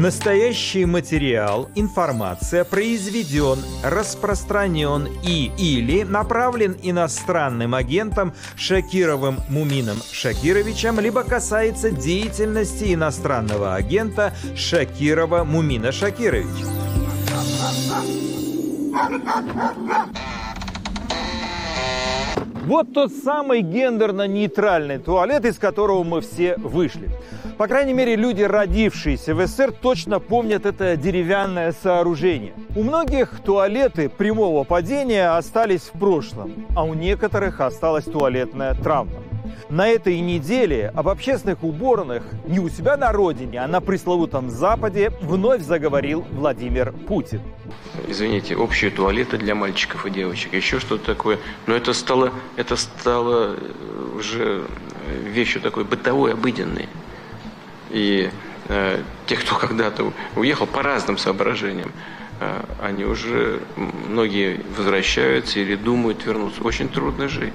Настоящий материал, информация произведен, распространен и или направлен иностранным агентом Шакировым Мумином Шакировичем, либо касается деятельности иностранного агента Шакирова Мумина Шакировича. Вот тот самый гендерно-нейтральный туалет, из которого мы все вышли. По крайней мере, люди, родившиеся в СССР, точно помнят это деревянное сооружение. У многих туалеты прямого падения остались в прошлом, а у некоторых осталась туалетная травма. На этой неделе об общественных уборных не у себя на родине, а на пресловутом Западе вновь заговорил Владимир Путин. Извините, общие туалеты для мальчиков и девочек, еще что-то такое. Но это стало, это стало уже вещью такой бытовой, обыденной. И э, те, кто когда-то уехал по разным соображениям, э, они уже, многие возвращаются или думают вернуться. Очень трудно жить.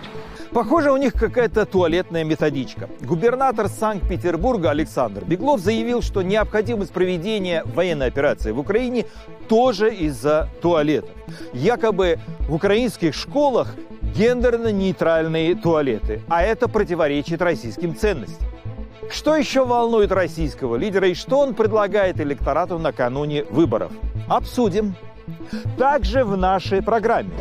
Похоже, у них какая-то туалетная методичка. Губернатор Санкт-Петербурга Александр Беглов заявил, что необходимость проведения военной операции в Украине тоже из-за туалетов. Якобы в украинских школах гендерно-нейтральные туалеты, а это противоречит российским ценностям. Что еще волнует российского лидера и что он предлагает электорату накануне выборов? Обсудим. Также в нашей программе.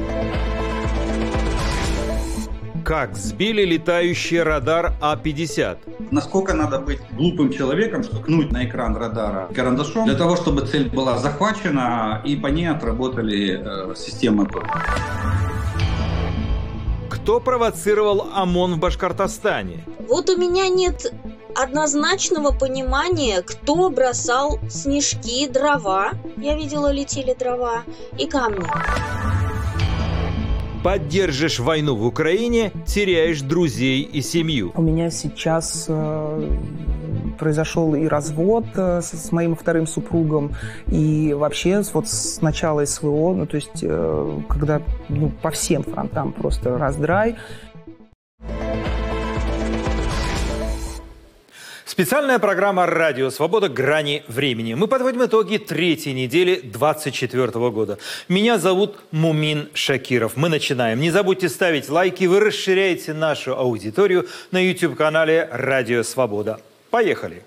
Как сбили летающий радар А-50? Насколько надо быть глупым человеком, чтобы ткнуть на экран радара карандашом, для того, чтобы цель была захвачена и по ней отработали э, системы ПВО. Кто провоцировал ОМОН в Башкортостане? Вот у меня нет однозначного понимания, кто бросал снежки, дрова, я видела, летели дрова, и камни. Поддержишь войну в Украине, теряешь друзей и семью. У меня сейчас э, произошел и развод э, с, с моим вторым супругом, и вообще вот с начала СВО, ну то есть э, когда ну, по всем фронтам просто раздрай. Специальная программа «Радио Свобода. Грани времени». Мы подводим итоги третьей недели 2024 года. Меня зовут Мумин Шакиров. Мы начинаем. Не забудьте ставить лайки. Вы расширяете нашу аудиторию на YouTube-канале «Радио Свобода». Поехали!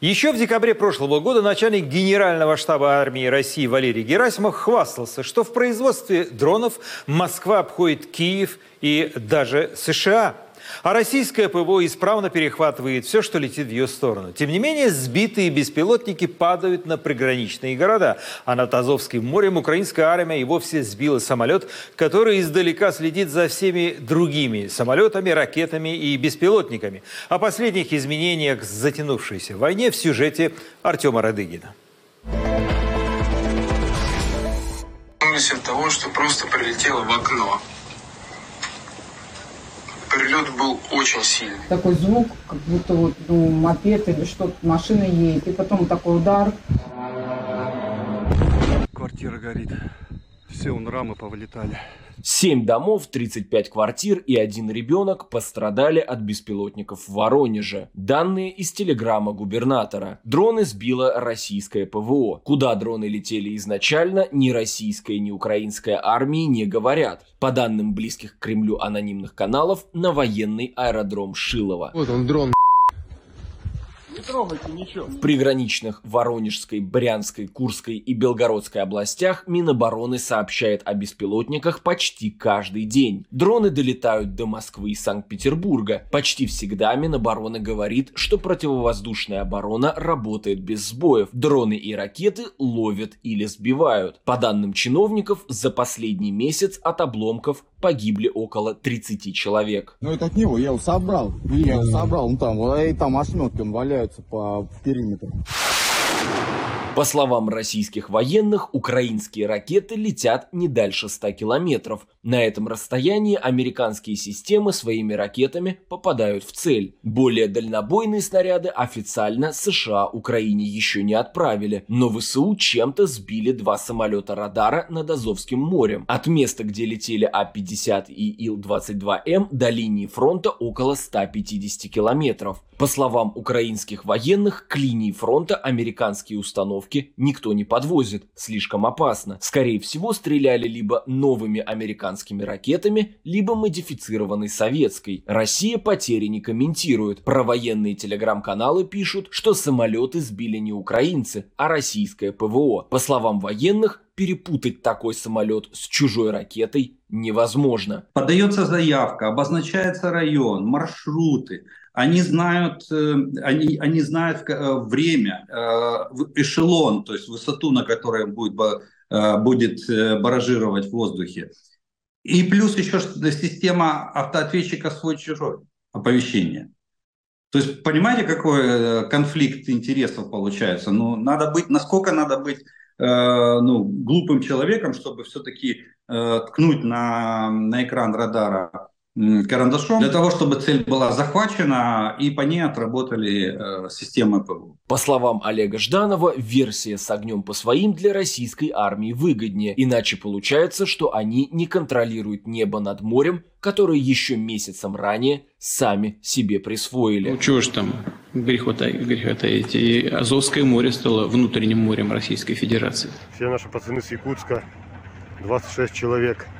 Еще в декабре прошлого года начальник Генерального штаба армии России Валерий Герасимов хвастался, что в производстве дронов Москва обходит Киев и даже США – а российское ПВО исправно перехватывает все, что летит в ее сторону. Тем не менее, сбитые беспилотники падают на приграничные города. А над Азовским морем украинская армия и вовсе сбила самолет, который издалека следит за всеми другими самолетами, ракетами и беспилотниками. О последних изменениях затянувшейся войне в сюжете Артема Радыгина. Мысль того, что просто прилетело в окно прилет был очень сильный. Такой звук, как будто вот, ну, мопед или что-то, машина едет. И потом такой удар. Квартира горит. Все, он рамы повылетали. Семь домов, 35 квартир и один ребенок пострадали от беспилотников в Воронеже. Данные из телеграмма губернатора. Дроны сбило российское ПВО. Куда дроны летели изначально, ни российская, ни украинская армии не говорят. По данным близких к Кремлю анонимных каналов, на военный аэродром Шилова. Вот он дрон не трогайте ничего. В приграничных Воронежской, Брянской, Курской и Белгородской областях Минобороны сообщает о беспилотниках почти каждый день. Дроны долетают до Москвы и Санкт-Петербурга. Почти всегда Минобороны говорит, что противовоздушная оборона работает без сбоев. Дроны и ракеты ловят или сбивают. По данным чиновников, за последний месяц от обломков погибли около 30 человек. Ну это от него, я его собрал. Я его собрал, ну там, и там ошметки он валяются по периметру. По словам российских военных, украинские ракеты летят не дальше 100 километров. На этом расстоянии американские системы своими ракетами попадают в цель. Более дальнобойные снаряды официально США Украине еще не отправили, но ВСУ чем-то сбили два самолета радара над Азовским морем. От места, где летели А-50 и Ил-22М до линии фронта около 150 километров. По словам украинских военных, к линии фронта американские установки никто не подвозит, слишком опасно. Скорее всего, стреляли либо новыми американскими ракетами, либо модифицированной советской. Россия потери не комментирует. Про военные телеграм-каналы пишут, что самолеты сбили не украинцы, а российское ПВО. По словам военных, перепутать такой самолет с чужой ракетой невозможно. Подается заявка, обозначается район, маршруты, они знают, э, они, они знают э, время, э, эшелон, то есть высоту, на которой будет, будет баражировать в воздухе. И плюс еще система автоответчика свой-чужой оповещения. То есть понимаете, какой конфликт интересов получается? Ну, надо быть, насколько надо быть ну, глупым человеком, чтобы все-таки ткнуть на, на экран радара карандашом для того, чтобы цель была захвачена и по ней отработали э, системы ПВО. По словам Олега Жданова, версия с огнем по своим для российской армии выгоднее, иначе получается, что они не контролируют небо над морем, которое еще месяцем ранее сами себе присвоили. Ну чего ж там греха таить, и Азовское море стало внутренним морем Российской Федерации. Все наши пацаны с Якутска, 26 человек –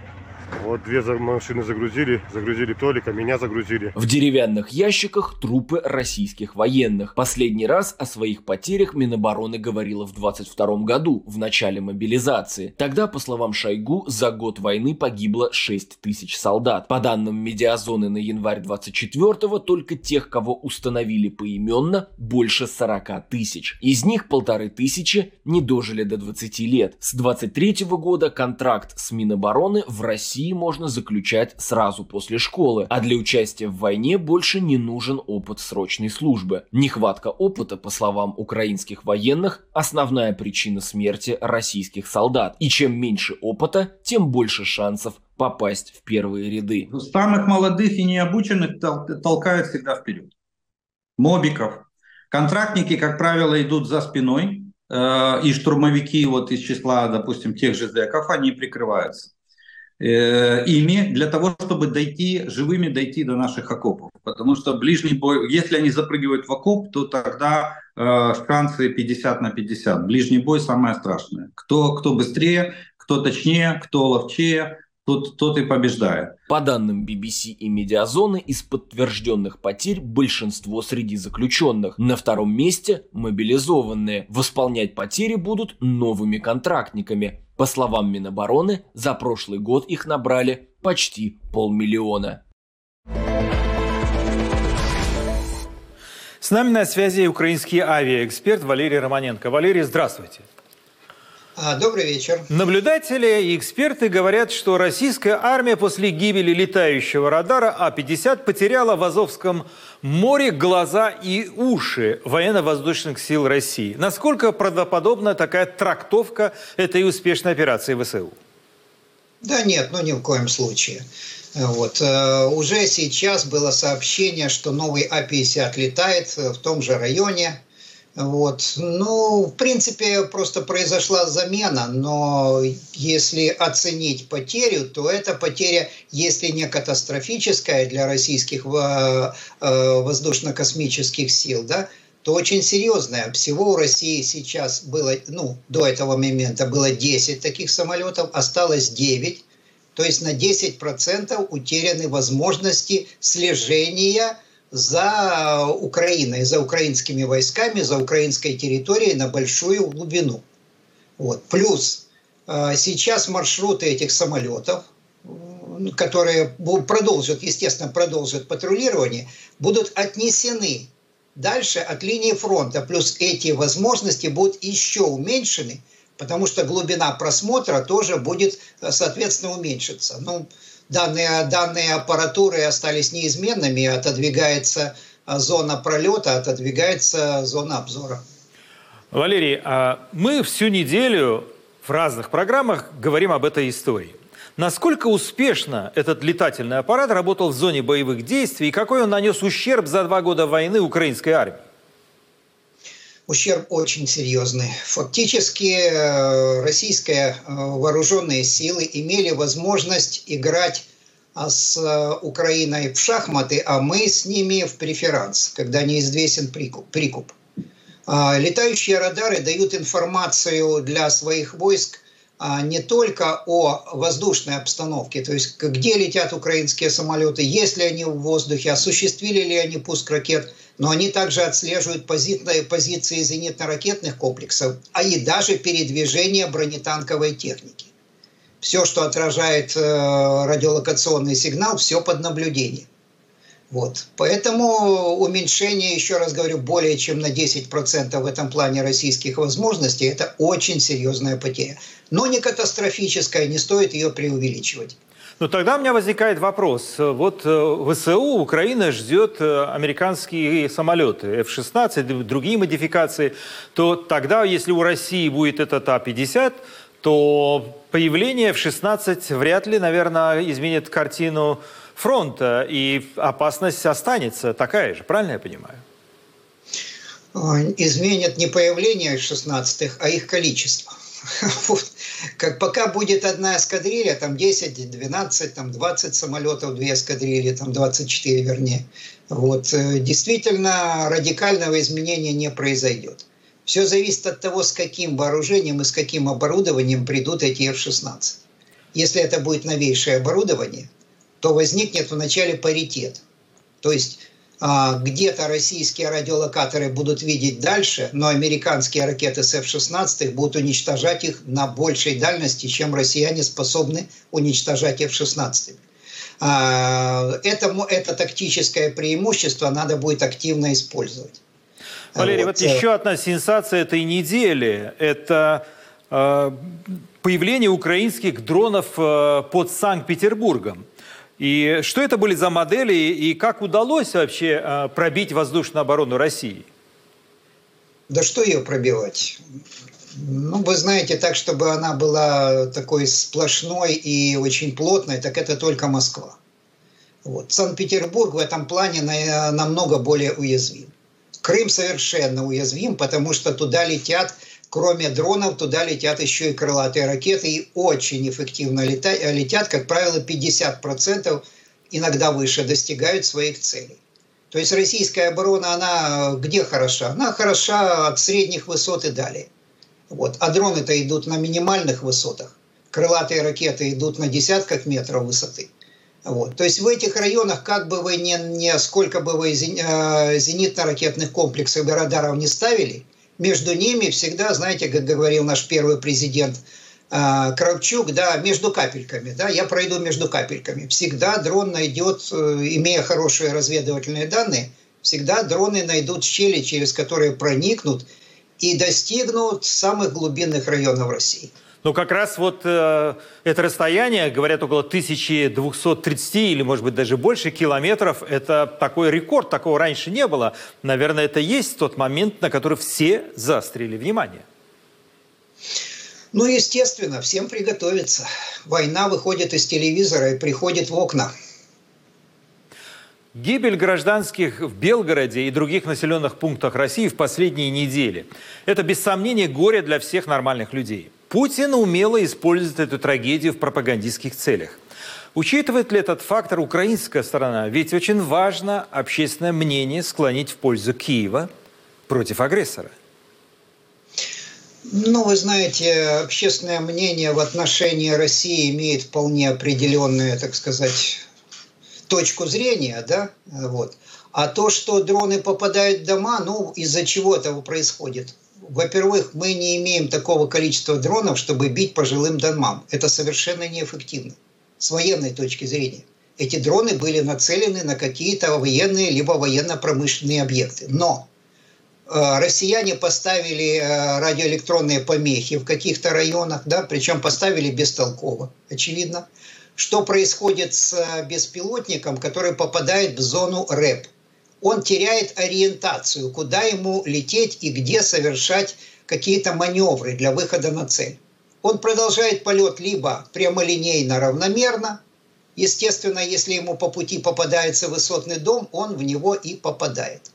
вот две машины загрузили, загрузили Толика, меня загрузили. В деревянных ящиках трупы российских военных. Последний раз о своих потерях Минобороны говорила в 22 году, в начале мобилизации. Тогда, по словам Шойгу, за год войны погибло 6 тысяч солдат. По данным медиазоны на январь 24-го, только тех, кого установили поименно, больше 40 тысяч. Из них полторы тысячи не дожили до 20 лет. С 23 -го года контракт с Минобороны в России России можно заключать сразу после школы, а для участия в войне больше не нужен опыт срочной службы. Нехватка опыта, по словам украинских военных, основная причина смерти российских солдат. И чем меньше опыта, тем больше шансов попасть в первые ряды. Самых молодых и необученных толкают всегда вперед. Мобиков. Контрактники, как правило, идут за спиной, э, и штурмовики вот из числа, допустим, тех же зэков, они прикрываются. Э, ими для того, чтобы дойти, живыми дойти до наших окопов. Потому что ближний бой, если они запрыгивают в окоп, то тогда э, шансы 50 на 50. Ближний бой самое страшное. Кто, кто быстрее, кто точнее, кто ловчее, тот, тот и побеждает. По данным BBC и Медиазоны, из подтвержденных потерь большинство среди заключенных. На втором месте мобилизованные. Восполнять потери будут новыми контрактниками. По словам Минобороны, за прошлый год их набрали почти полмиллиона. С нами на связи украинский авиаэксперт Валерий Романенко. Валерий, здравствуйте. А, добрый вечер. Наблюдатели и эксперты говорят, что российская армия после гибели летающего радара А-50 потеряла в Азовском море глаза и уши военно-воздушных сил России. Насколько правдоподобна такая трактовка этой успешной операции ВСУ? Да нет, ну ни в коем случае. Вот. Э, уже сейчас было сообщение, что новый А-50 летает в том же районе, вот. Ну, в принципе, просто произошла замена, но если оценить потерю, то эта потеря, если не катастрофическая для российских э, э, воздушно-космических сил, да, то очень серьезная. Всего у России сейчас было, ну, до этого момента было 10 таких самолетов, осталось 9. То есть на 10% утеряны возможности слежения за Украиной, за украинскими войсками, за украинской территорией на большую глубину. Вот. Плюс э, сейчас маршруты этих самолетов, которые продолжат, естественно, продолжат патрулирование, будут отнесены дальше от линии фронта. Плюс эти возможности будут еще уменьшены, потому что глубина просмотра тоже будет, э, соответственно, уменьшиться. Ну, данные, данные аппаратуры остались неизменными, отодвигается зона пролета, отодвигается зона обзора. Валерий, а мы всю неделю в разных программах говорим об этой истории. Насколько успешно этот летательный аппарат работал в зоне боевых действий и какой он нанес ущерб за два года войны украинской армии? Ущерб очень серьезный. Фактически э, российские э, вооруженные силы имели возможность играть а, с э, Украиной в шахматы, а мы с ними в преферанс, когда неизвестен прикуп. А, летающие радары дают информацию для своих войск не только о воздушной обстановке, то есть где летят украинские самолеты, есть ли они в воздухе, осуществили ли они пуск ракет, но они также отслеживают позиции, позиции зенитно-ракетных комплексов, а и даже передвижение бронетанковой техники. Все, что отражает э, радиолокационный сигнал, все под наблюдением. Вот. Поэтому уменьшение, еще раз говорю, более чем на 10% в этом плане российских возможностей – это очень серьезная потеря. Но не катастрофическая, не стоит ее преувеличивать. Ну тогда у меня возникает вопрос. Вот э, ВСУ Украина ждет э, американские самолеты F-16, другие модификации. То тогда, если у России будет этот А-50, то появление F-16 вряд ли, наверное, изменит картину фронта, и опасность останется такая же, правильно я понимаю? Изменят не появление 16 а их количество. Вот. Как пока будет одна эскадрилья, там 10, 12, там 20 самолетов, две эскадрильи, там 24 вернее. Вот. Э, действительно, радикального изменения не произойдет. Все зависит от того, с каким вооружением и с каким оборудованием придут эти F-16. Если это будет новейшее оборудование, то возникнет вначале паритет. То есть а, где-то российские радиолокаторы будут видеть дальше, но американские ракеты с F-16 будут уничтожать их на большей дальности, чем россияне способны уничтожать F-16. А, это, это тактическое преимущество надо будет активно использовать. Валерий, вот, вот э, еще одна сенсация этой недели. Это э, появление украинских дронов э, под Санкт-Петербургом. И что это были за модели, и как удалось вообще э, пробить воздушную оборону России? Да что ее пробивать? Ну, вы знаете, так, чтобы она была такой сплошной и очень плотной, так это только Москва. Вот. Санкт-Петербург в этом плане намного более уязвим. Крым совершенно уязвим, потому что туда летят кроме дронов, туда летят еще и крылатые ракеты, и очень эффективно летят, как правило, 50%, иногда выше, достигают своих целей. То есть российская оборона, она где хороша? Она хороша от средних высот и далее. Вот. А дроны-то идут на минимальных высотах. Крылатые ракеты идут на десятках метров высоты. Вот. То есть в этих районах, как бы вы ни, ни сколько бы вы э, зенитно-ракетных комплексов и радаров не ставили – между ними всегда, знаете, как говорил наш первый президент э, Кравчук, да, между капельками, да, я пройду между капельками. Всегда дрон найдет, э, имея хорошие разведывательные данные, всегда дроны найдут щели, через которые проникнут и достигнут самых глубинных районов России. Ну, как раз вот э, это расстояние, говорят, около 1230 или, может быть, даже больше километров, это такой рекорд, такого раньше не было. Наверное, это есть тот момент, на который все заострили внимание. Ну, естественно, всем приготовиться. Война выходит из телевизора и приходит в окна. Гибель гражданских в Белгороде и других населенных пунктах России в последние недели – это, без сомнения, горе для всех нормальных людей. Путин умело использует эту трагедию в пропагандистских целях. Учитывает ли этот фактор украинская сторона? Ведь очень важно общественное мнение склонить в пользу Киева против агрессора. Ну, вы знаете, общественное мнение в отношении России имеет вполне определенную, так сказать, точку зрения, да, вот. А то, что дроны попадают в дома, ну, из-за чего этого происходит? Во-первых, мы не имеем такого количества дронов, чтобы бить по жилым домам. Это совершенно неэффективно с военной точки зрения. Эти дроны были нацелены на какие-то военные либо военно-промышленные объекты. Но э, россияне поставили э, радиоэлектронные помехи в каких-то районах, да, причем поставили бестолково, очевидно. Что происходит с э, беспилотником, который попадает в зону РЭП – он теряет ориентацию, куда ему лететь и где совершать какие-то маневры для выхода на цель. Он продолжает полет либо прямолинейно, равномерно, естественно, если ему по пути попадается высотный дом, он в него и попадает.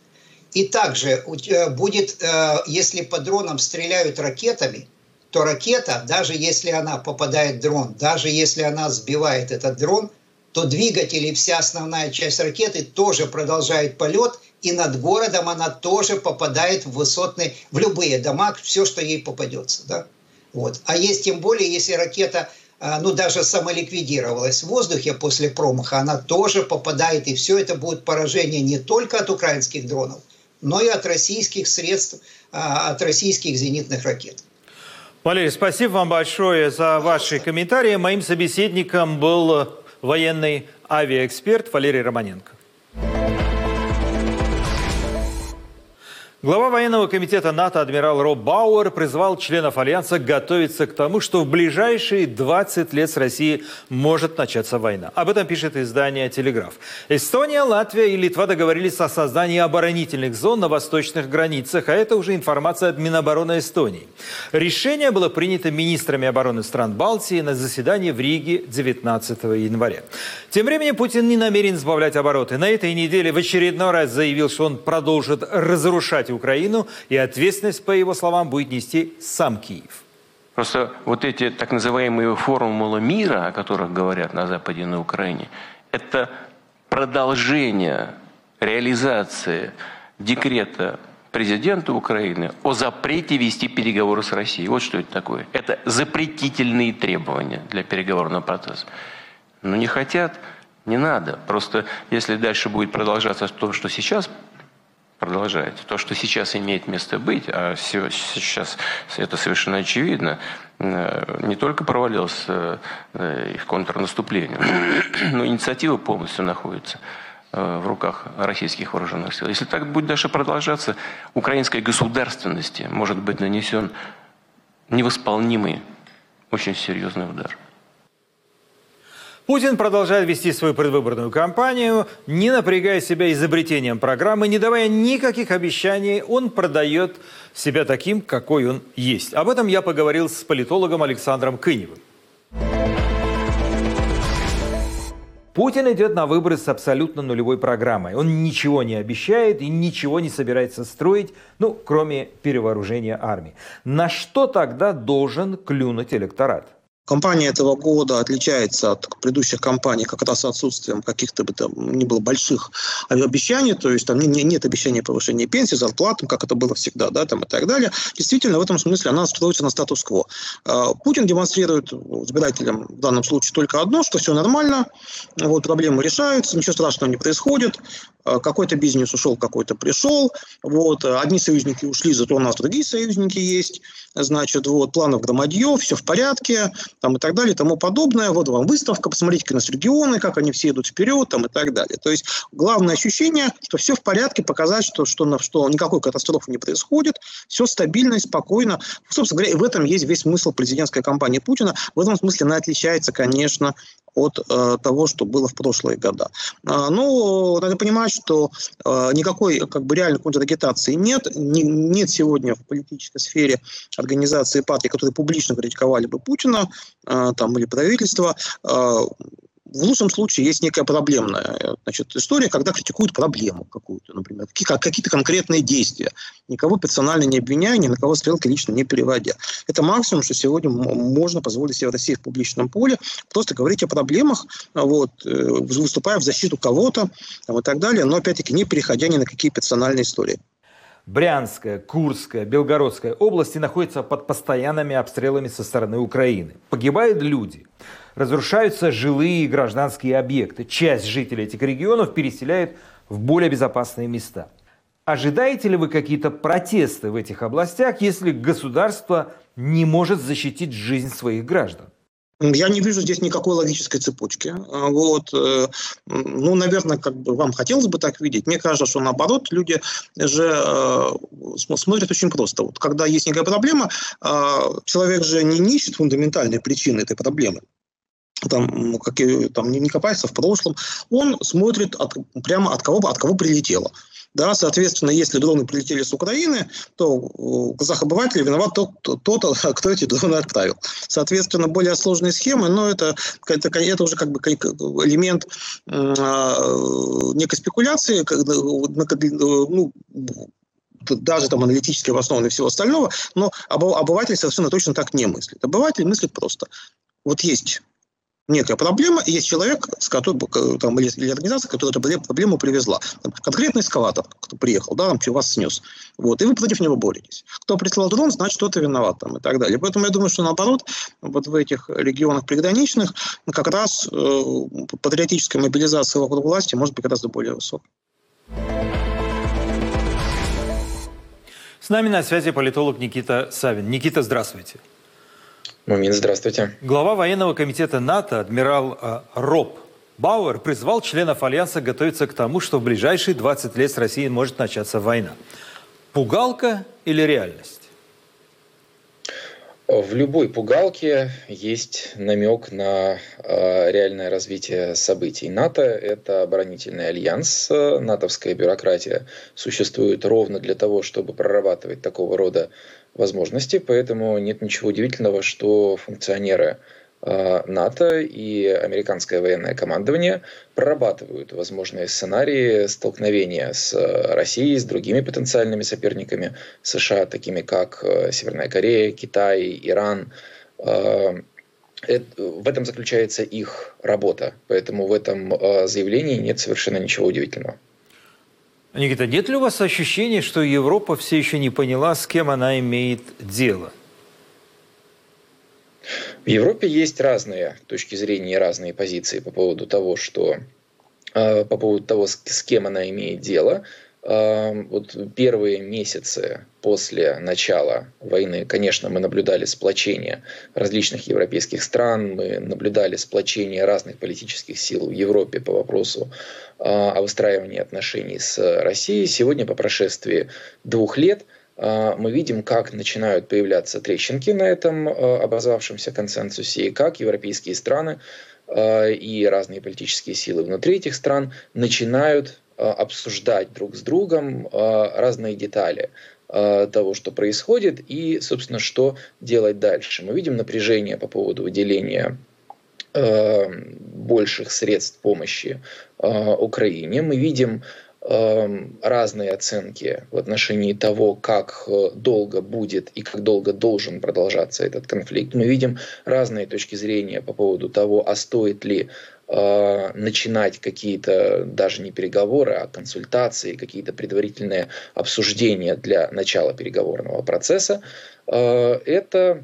И также будет, э, если по дронам стреляют ракетами, то ракета, даже если она попадает в дрон, даже если она сбивает этот дрон, то двигатель и вся основная часть ракеты тоже продолжает полет, и над городом она тоже попадает в высотные, в любые дома, все, что ей попадется. Да? Вот. А есть тем более, если ракета а, ну, даже самоликвидировалась в воздухе после промаха, она тоже попадает, и все это будет поражение не только от украинских дронов, но и от российских средств, а, от российских зенитных ракет. Валерий, спасибо вам большое за ваши комментарии. Моим собеседником был военный авиаэксперт Валерий Романенко. Глава военного комитета НАТО адмирал Роб Бауэр призвал членов Альянса готовиться к тому, что в ближайшие 20 лет с Россией может начаться война. Об этом пишет издание «Телеграф». Эстония, Латвия и Литва договорились о создании оборонительных зон на восточных границах, а это уже информация от Минобороны Эстонии. Решение было принято министрами обороны стран Балтии на заседании в Риге 19 января. Тем временем Путин не намерен сбавлять обороты. На этой неделе в очередной раз заявил, что он продолжит разрушать Украину, и ответственность, по его словам, будет нести сам Киев. Просто вот эти так называемые формулы мира, о которых говорят на Западе и на Украине, это продолжение реализации декрета президента Украины о запрете вести переговоры с Россией. Вот что это такое. Это запретительные требования для переговорного процесса. Но не хотят, не надо. Просто если дальше будет продолжаться то, что сейчас продолжать. То, что сейчас имеет место быть, а сейчас это совершенно очевидно, э, не только провалился э, их контрнаступление, но инициатива полностью находится э, в руках российских вооруженных сил. Если так будет дальше продолжаться, украинской государственности может быть нанесен невосполнимый, очень серьезный удар. Путин продолжает вести свою предвыборную кампанию, не напрягая себя изобретением программы, не давая никаких обещаний, он продает себя таким, какой он есть. Об этом я поговорил с политологом Александром Кыневым. Путин идет на выборы с абсолютно нулевой программой. Он ничего не обещает и ничего не собирается строить, ну, кроме перевооружения армии. На что тогда должен клюнуть электорат? Компания этого года отличается от предыдущих компаний как раз отсутствием каких-то бы там не было больших обещаний, то есть там не, нет обещания повышения пенсии, зарплат, как это было всегда, да, там и так далее. Действительно, в этом смысле она строится на статус-кво. А, Путин демонстрирует избирателям в данном случае только одно, что все нормально, вот проблемы решаются, ничего страшного не происходит, а, какой-то бизнес ушел, какой-то пришел, вот, одни союзники ушли, зато у нас другие союзники есть, значит, вот, планов громадье, все в порядке, там и так далее, и тому подобное. Вот вам выставка, посмотрите на нас регионы, как они все идут вперед, там и так далее. То есть главное ощущение, что все в порядке, показать, что, что, что никакой катастрофы не происходит, все стабильно и спокойно. Собственно говоря, и в этом есть весь смысл президентской кампании Путина. В этом смысле она отличается, конечно, от э, того, что было в прошлые года. А, ну, надо понимать, что э, никакой как бы реальной контрагитации нет. Не, нет сегодня в политической сфере организации партий, которые публично критиковали бы Путина там, или правительство. Э, в лучшем случае есть некая проблемная значит, история, когда критикуют проблему какую-то, например, какие-то конкретные действия, никого персонально не обвиняя, ни на кого стрелки лично не переводя. Это максимум, что сегодня можно позволить себе в России в публичном поле, просто говорить о проблемах, вот, э, выступая в защиту кого-то и так далее, но опять-таки не переходя ни на какие персональные истории. Брянская, Курская, Белгородская области находятся под постоянными обстрелами со стороны Украины. Погибают люди. Разрушаются жилые и гражданские объекты. Часть жителей этих регионов переселяют в более безопасные места. Ожидаете ли вы какие-то протесты в этих областях, если государство не может защитить жизнь своих граждан? Я не вижу здесь никакой логической цепочки. А, вот. Э, ну, наверное, как бы вам хотелось бы так видеть. Мне кажется, что наоборот, люди же э, смотрят очень просто. Вот, когда есть некая проблема, э, человек же не ищет фундаментальные причины этой проблемы там, как, там не, не копается в прошлом, он смотрит от, прямо от кого, от кого прилетело. Да, соответственно, если дроны прилетели с Украины, то в глазах обывателя виноват тот, тот, кто эти дроны отправил. Соответственно, более сложные схемы, но это, это, это уже как бы элемент э, некой спекуляции, ну, даже там аналитически обоснованный всего остального, но обыватель совершенно точно так не мыслит. Обыватель мыслит просто. Вот есть некая проблема, и есть человек, с которым, там, или, или организация, которая эту проблему привезла. Там, конкретный эскалатор, кто приехал, да, там, вас снес. Вот, и вы против него боретесь. Кто прислал дрон, значит, кто-то виноват там, и так далее. Поэтому я думаю, что наоборот, вот в этих регионах приграничных как раз э, патриотическая мобилизация вокруг власти может быть гораздо более высокой. С нами на связи политолог Никита Савин. Никита, здравствуйте. Мумин, здравствуйте. Глава военного комитета НАТО, адмирал э, Роб Бауэр, призвал членов Альянса готовиться к тому, что в ближайшие 20 лет с Россией может начаться война. Пугалка или реальность? В любой пугалке есть намек на э, реальное развитие событий. НАТО – это оборонительный альянс, натовская бюрократия существует ровно для того, чтобы прорабатывать такого рода возможности, поэтому нет ничего удивительного, что функционеры э, НАТО и американское военное командование прорабатывают возможные сценарии столкновения с Россией, с другими потенциальными соперниками США, такими как э, Северная Корея, Китай, Иран. Э, в этом заключается их работа, поэтому в этом заявлении нет совершенно ничего удивительного. Никита, нет ли у вас ощущения, что Европа все еще не поняла, с кем она имеет дело? В Европе есть разные точки зрения и разные позиции по поводу того, что э, по поводу того, с кем она имеет дело. Вот первые месяцы после начала войны, конечно, мы наблюдали сплочение различных европейских стран, мы наблюдали сплочение разных политических сил в Европе по вопросу а, о выстраивании отношений с Россией. Сегодня, по прошествии двух лет, а, мы видим, как начинают появляться трещинки на этом а, образовавшемся консенсусе, и как европейские страны и разные политические силы внутри этих стран начинают обсуждать друг с другом э, разные детали э, того, что происходит и, собственно, что делать дальше. Мы видим напряжение по поводу выделения больших средств помощи Украине. Мы видим разные оценки в отношении того, как долго будет и как долго должен продолжаться этот конфликт. Мы видим разные точки зрения по поводу того, а стоит ли Э, начинать какие-то даже не переговоры, а консультации, какие-то предварительные обсуждения для начала переговорного процесса, э, это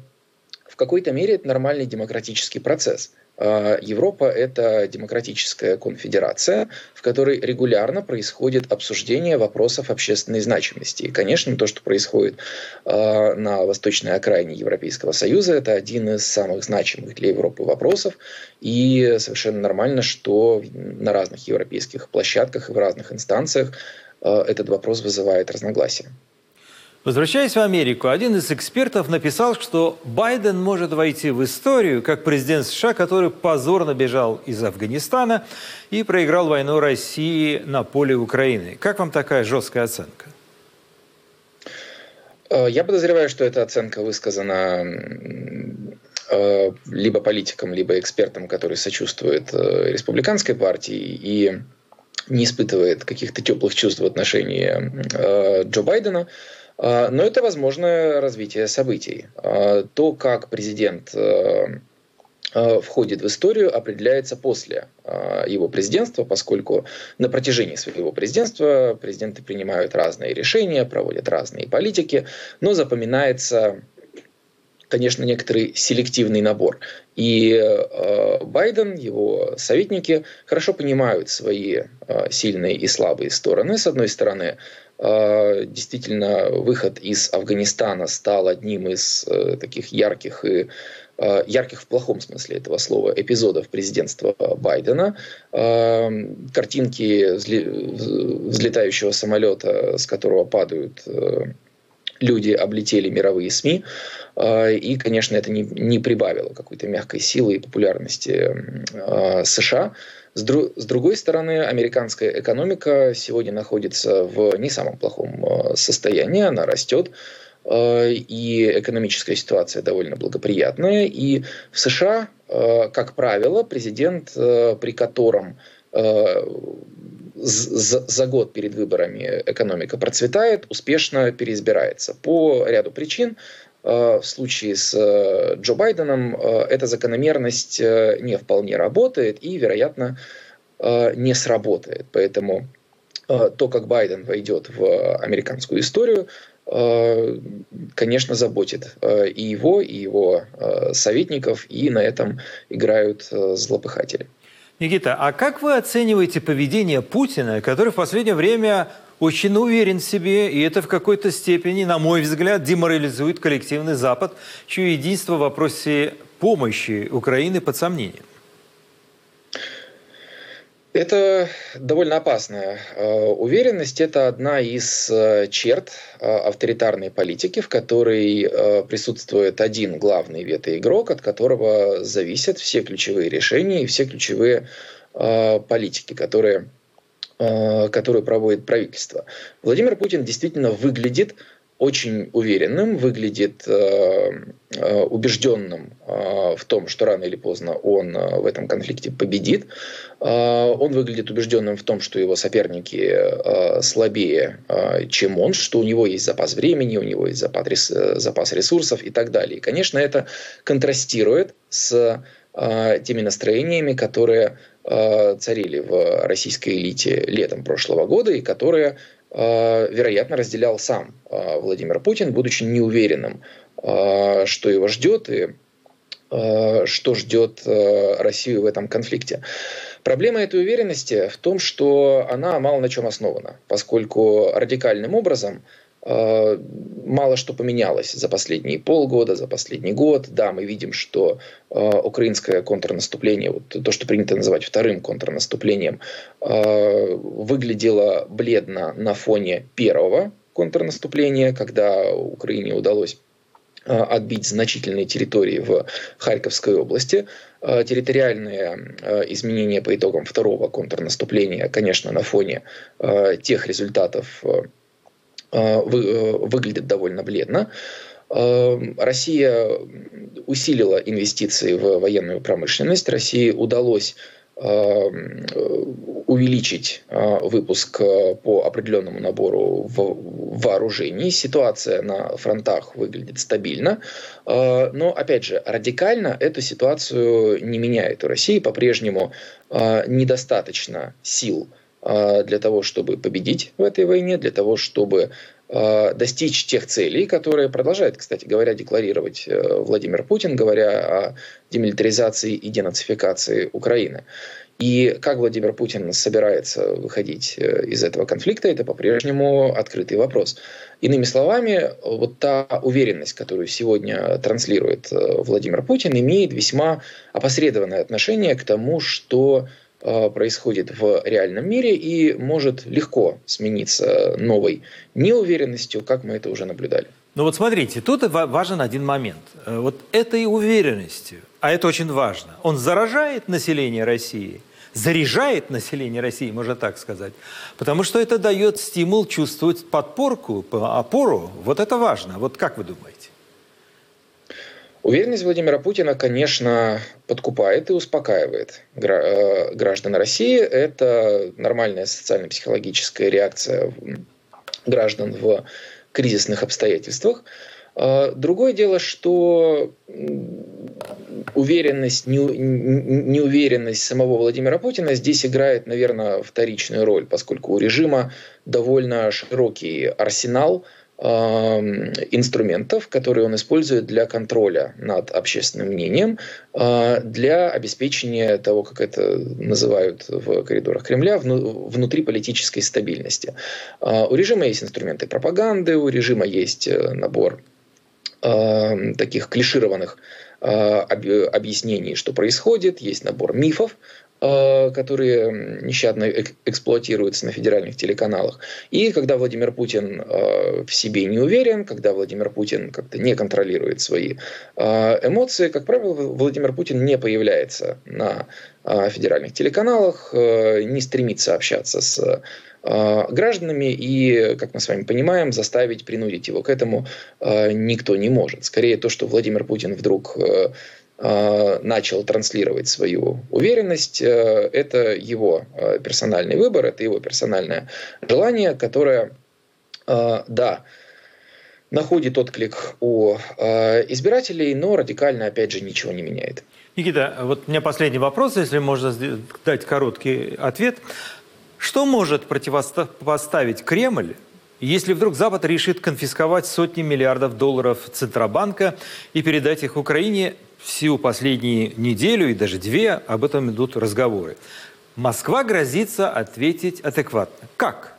в какой-то мере это нормальный демократический процесс. А, Европа – это демократическая конфедерация, в которой регулярно происходит обсуждение вопросов общественной значимости. И, конечно, то, что происходит а, на восточной окраине Европейского Союза, это один из самых значимых для Европы вопросов. И совершенно нормально, что на разных европейских площадках и в разных инстанциях а, этот вопрос вызывает разногласия. Возвращаясь в Америку, один из экспертов написал, что Байден может войти в историю как президент США, который позорно бежал из Афганистана и проиграл войну России на поле Украины. Как вам такая жесткая оценка? Э, я подозреваю, что эта оценка высказана э, либо политикам, либо экспертам, которые сочувствуют э, республиканской партии и не испытывает каких-то теплых чувств в отношении Джо Байдена. А, но это возможное развитие событий. А, то, как президент э, э, входит в историю, определяется после э, его президентства, поскольку на протяжении своего президентства президенты принимают разные решения, проводят разные политики, но запоминается конечно, некоторый селективный набор. И э, Байден, его советники хорошо понимают свои э, сильные и слабые стороны. С одной стороны, а, действительно выход из Афганистана стал одним из э, таких ярких и а, ярких в плохом смысле этого слова эпизодов президентства Байдена. А, картинки взлетающего самолета, с которого падают э, люди, облетели мировые СМИ. И, конечно, это не, не прибавило какой-то мягкой силы и популярности США. С, дру, с другой стороны, американская экономика сегодня находится в не самом плохом э, состоянии, она растет, и экономическая ситуация довольно благоприятная. И в США, как правило, президент, при котором за год перед выборами экономика процветает, успешно переизбирается по ряду причин. В случае с Джо Байденом эта закономерность не вполне работает и, вероятно, не сработает. Поэтому то, как Байден войдет в американскую историю, конечно, заботит и его, и его советников, и на этом играют злопыхатели. Никита, а как вы оцениваете поведение Путина, который в последнее время очень уверен в себе, и это в какой-то степени, на мой взгляд, деморализует коллективный Запад, чье единство в вопросе помощи Украины под сомнением? Это довольно опасная э, уверенность. Это одна из э, черт э, авторитарной политики, в которой присутствует один главный ветоигрок, от которого зависят все ключевые решения и все ключевые политики, которые, которые проводит правительство. Владимир Путин действительно выглядит очень уверенным, выглядит э, э, убежденным э, в том, что рано или поздно он в этом конфликте победит. Он выглядит убежденным в том, что его соперники слабее, чем он, что у него есть запас времени, у него есть запас ресурсов и так далее. И, конечно, это контрастирует с теми настроениями, которые царили в российской элите летом прошлого года и которые вероятно, разделял сам э, Владимир Путин, будучи неуверенным, э, что его ждет и что ждет Россию в этом конфликте. Проблема этой уверенности в том, что она мало на чем основана, поскольку радикальным образом Э, мало что поменялось за последние полгода, за последний год. Да, мы видим, что э, украинское контрнаступление, вот то, что принято называть вторым контрнаступлением, э, выглядело бледно на фоне первого контрнаступления, когда Украине удалось отбить значительные территории в Харьковской области. Территориальные изменения по итогам второго контрнаступления, конечно, на фоне тех результатов, Э, э, выглядит довольно бледно. Э, Россия усилила инвестиции в военную промышленность. России удалось увеличить выпуск по определенному набору вооружений. Ситуация на фронтах выглядит стабильно. Но, опять же, радикально эту ситуацию не меняет. У России по-прежнему недостаточно сил для того, чтобы победить в этой войне, для того, чтобы а, достичь тех целей, которые продолжает, кстати говоря, декларировать э, Владимир Путин, говоря о демилитаризации и денацификации Украины. И как Владимир Путин собирается выходить э, из этого конфликта, это по-прежнему открытый вопрос. Иными словами, вот та уверенность, которую сегодня транслирует э, Владимир Путин, имеет весьма опосредованное отношение к тому, что происходит в реальном мире и может легко смениться новой неуверенностью, как мы это уже наблюдали. Ну вот смотрите, тут важен один момент. Э, вот этой уверенностью, а это очень важно, он заражает население России, заряжает население России, можно так сказать, потому что это дает стимул чувствовать подпорку, опору. Вот это важно. Вот как вы думаете? Уверенность Владимира Путина, конечно, подкупает и успокаивает э, граждан России. Это нормальная социально-психологическая реакция граждан в кризисных обстоятельствах. А, другое дело, что уверенность, неуверенность самого Владимира Путина здесь играет, наверное, вторичную роль, поскольку у режима довольно широкий арсенал – инструментов, которые он использует для контроля над общественным мнением, а, для обеспечения того, как это называют в коридорах Кремля, внутриполитической стабильности. А, у режима есть инструменты пропаганды, у режима есть э, набор таких клишированных объяснений, что происходит, есть набор мифов, э, которые нещадно эксплуатируются на федеральных телеканалах. И когда Владимир Путин э, в себе не уверен, когда Владимир Путин как-то не контролирует свои эмоции, как правило, Владимир Путин не появляется на федеральных телеканалах, не стремится общаться с гражданами, и, как мы с вами понимаем, заставить, принудить его к этому никто не может. Скорее то, что Владимир Путин вдруг Э, начал транслировать свою уверенность, э, это его э, персональный выбор, это его персональное желание, которое, да, находит отклик у избирателей, но радикально, опять же, ничего не меняет. Никита, вот у меня последний вопрос, если можно дать короткий ответ. Что может противопоставить Кремль если вдруг Запад решит конфисковать сотни миллиардов долларов Центробанка и передать их Украине, всю последнюю неделю и даже две об этом идут разговоры. Москва грозится ответить адекватно. Как?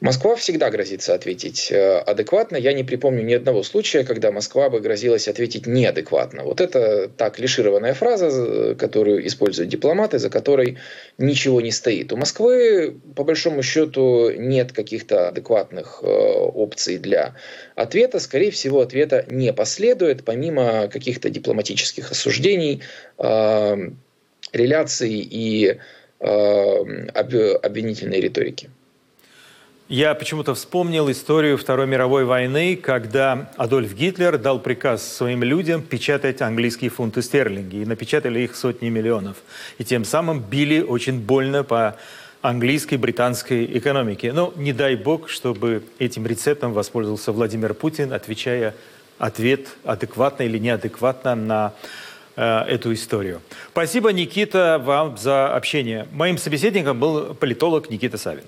Москва всегда грозится ответить э, адекватно. Я не припомню ни одного случая, когда Москва бы грозилась ответить неадекватно. Вот это так клишированная фраза, которую используют дипломаты, за которой ничего не стоит. У Москвы, по большому счету, нет каких-то адекватных э, опций для ответа. Скорее всего, ответа не последует, помимо каких-то дипломатических осуждений, э, реляций и обвинительной риторики. Я почему-то вспомнил историю Второй мировой войны, когда Адольф Гитлер дал приказ своим людям печатать английские фунты стерлинги. И напечатали их сотни миллионов. И тем самым били очень больно по английской, британской экономике. Но не дай бог, чтобы этим рецептом воспользовался Владимир Путин, отвечая ответ адекватно или неадекватно на э, эту историю. Спасибо, Никита, вам за общение. Моим собеседником был политолог Никита Савин.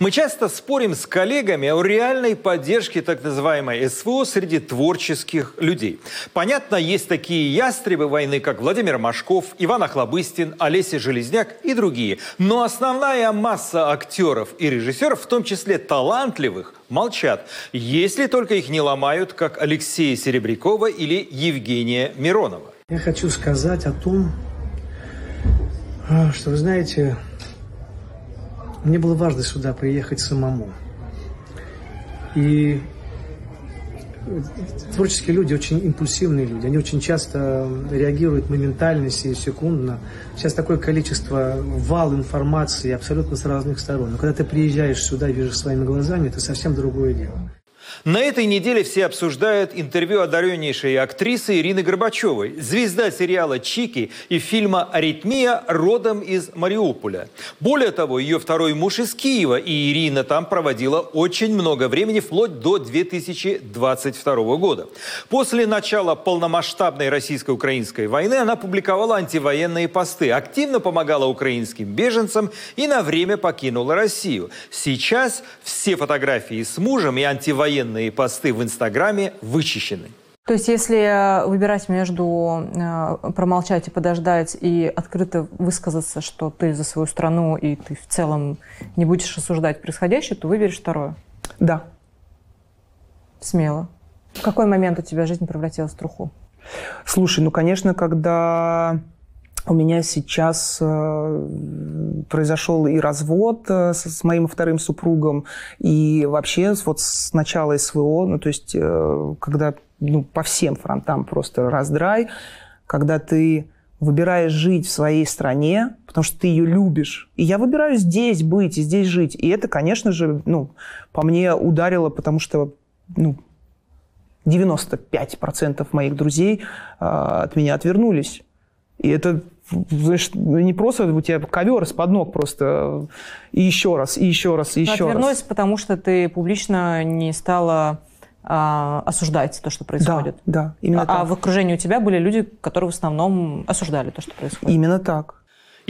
Мы часто спорим с коллегами о реальной поддержке так называемой СВО среди творческих людей. Понятно, есть такие ястребы войны, как Владимир Машков, Иван Охлобыстин, Олеся Железняк и другие. Но основная масса актеров и режиссеров, в том числе талантливых, молчат, если только их не ломают, как Алексея Серебрякова или Евгения Миронова. Я хочу сказать о том, а, что, вы знаете, мне было важно сюда приехать самому. И творческие люди очень импульсивные люди. Они очень часто реагируют моментально, секундно. Сейчас такое количество вал информации абсолютно с разных сторон. Но когда ты приезжаешь сюда и видишь своими глазами, это совсем другое дело. На этой неделе все обсуждают интервью одареннейшей актрисы Ирины Горбачевой, звезда сериала «Чики» и фильма «Аритмия» родом из Мариуполя. Более того, ее второй муж из Киева, и Ирина там проводила очень много времени, вплоть до 2022 года. После начала полномасштабной российско-украинской войны она публиковала антивоенные посты, активно помогала украинским беженцам и на время покинула Россию. Сейчас все фотографии с мужем и антивоенные военные посты в Инстаграме вычищены. То есть, если э, выбирать между э, промолчать и подождать и открыто высказаться, что ты за свою страну и ты в целом не будешь осуждать происходящее, то выберешь второе? Да. Смело. В какой момент у тебя жизнь превратилась в труху? Слушай, ну, конечно, когда у меня сейчас э, произошел и развод э, с, моим вторым супругом, и вообще вот с начала СВО, ну то есть э, когда ну, по всем фронтам просто раздрай, когда ты выбираешь жить в своей стране, потому что ты ее любишь. И я выбираю здесь быть и здесь жить. И это, конечно же, ну, по мне ударило, потому что ну, 95% моих друзей э, от меня отвернулись. И это знаешь, не просто у тебя ковер из-под ног просто и еще раз, и еще раз, и еще Отвернулась, раз. потому что ты публично не стала а, осуждать то, что происходит. Да, да, именно а, так. А в окружении у тебя были люди, которые в основном осуждали то, что происходит. Именно так.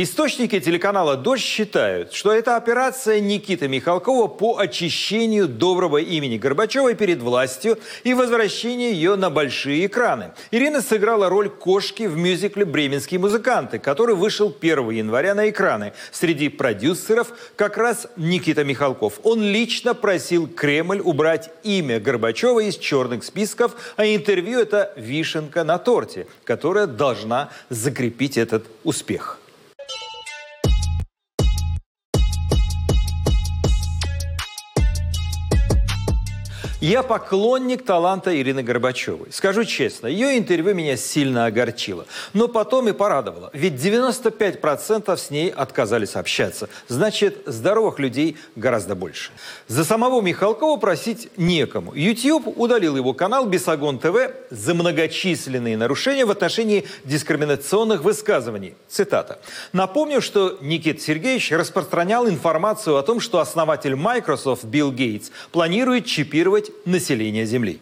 Источники телеканала «Дождь» считают, что это операция Никиты Михалкова по очищению доброго имени Горбачевой перед властью и возвращению ее на большие экраны. Ирина сыграла роль кошки в мюзикле «Бременские музыканты», который вышел 1 января на экраны. Среди продюсеров как раз Никита Михалков. Он лично просил Кремль убрать имя Горбачева из черных списков, а интервью – это вишенка на торте, которая должна закрепить этот успех. Я поклонник таланта Ирины Горбачевой. Скажу честно, ее интервью меня сильно огорчило. Но потом и порадовало. Ведь 95% с ней отказались общаться. Значит, здоровых людей гораздо больше. За самого Михалкова просить некому. YouTube удалил его канал «Бесогон ТВ» за многочисленные нарушения в отношении дискриминационных высказываний. Цитата. Напомню, что Никита Сергеевич распространял информацию о том, что основатель Microsoft Билл Гейтс планирует чипировать населения Земли.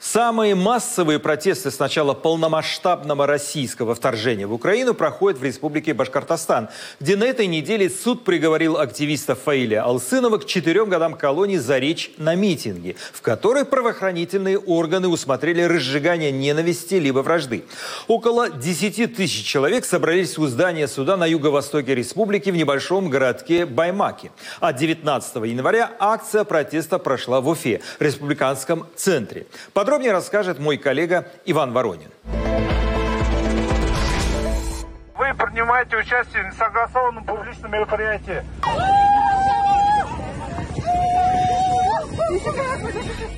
Самые массовые протесты с начала полномасштабного российского вторжения в Украину проходят в Республике Башкортостан, где на этой неделе суд приговорил активиста Фаиля Алсынова к четырем годам колонии за речь на митинге, в которой правоохранительные органы усмотрели разжигание ненависти либо вражды. Около 10 тысяч человек собрались у здания суда на юго-востоке республики в небольшом городке Баймаке. А 19 января акция протеста прошла в Уфе, республиканском центре. Подробнее Подробнее расскажет мой коллега Иван Воронин. Вы принимаете участие в несогласованном публичном мероприятии.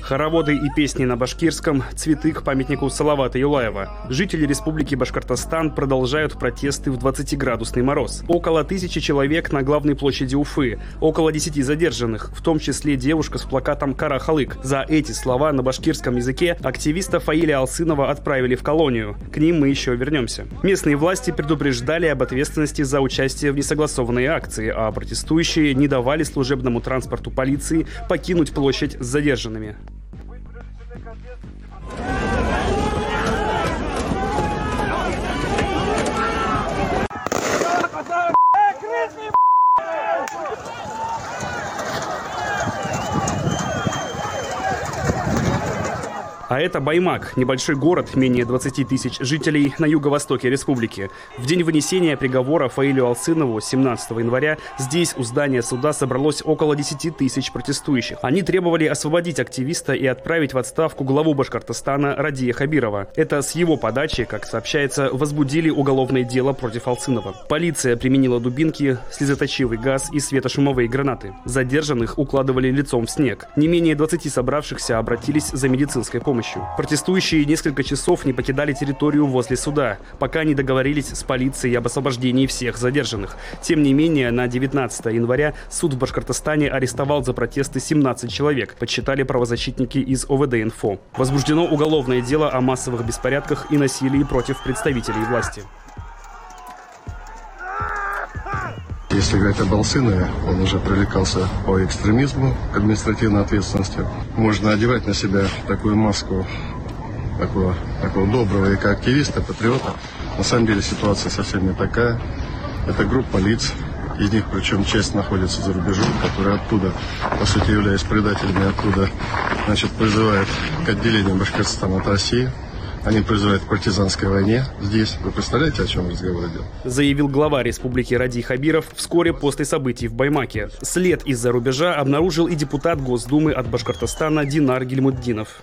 Хороводы и песни на башкирском, цветы к памятнику Салавата Юлаева. Жители Республики Башкортостан продолжают протесты в 20-градусный мороз. Около тысячи человек на главной площади Уфы, около 10 задержанных, в том числе девушка с плакатом «Кара Халык». За эти слова на башкирском языке активиста Фаиля Алсынова отправили в колонию. К ним мы еще вернемся. Местные власти предупреждали об ответственности за участие в несогласованной акции, а протестующие не давали служебному транспорту полиции покинуть площадь с задержанными. А это Баймак, небольшой город, менее 20 тысяч жителей на юго-востоке республики. В день вынесения приговора Фаилю Алсынову 17 января здесь у здания суда собралось около 10 тысяч протестующих. Они требовали освободить активиста и отправить в отставку главу Башкортостана Радия Хабирова. Это с его подачи, как сообщается, возбудили уголовное дело против Алсынова. Полиция применила дубинки, слезоточивый газ и светошумовые гранаты. Задержанных укладывали лицом в снег. Не менее 20 собравшихся обратились за медицинской помощью помощью. Протестующие несколько часов не покидали территорию возле суда, пока не договорились с полицией об освобождении всех задержанных. Тем не менее, на 19 января суд в Башкортостане арестовал за протесты 17 человек, подсчитали правозащитники из ОВД-Инфо. Возбуждено уголовное дело о массовых беспорядках и насилии против представителей власти. Если говорить об Алсынове, он уже привлекался по экстремизму к административной ответственности. Можно одевать на себя такую маску такого, такого доброго экоактивиста, патриота. На самом деле ситуация совсем не такая. Это группа лиц, из них причем часть находится за рубежом, которые оттуда, по сути, являясь предателями, оттуда значит, призывают к отделению Башкортостана от России. Они призывают к партизанской войне здесь. Вы представляете, о чем разговор идет? Заявил глава республики Ради Хабиров вскоре после событий в Баймаке. След из-за рубежа обнаружил и депутат Госдумы от Башкортостана Динар Гельмуддинов.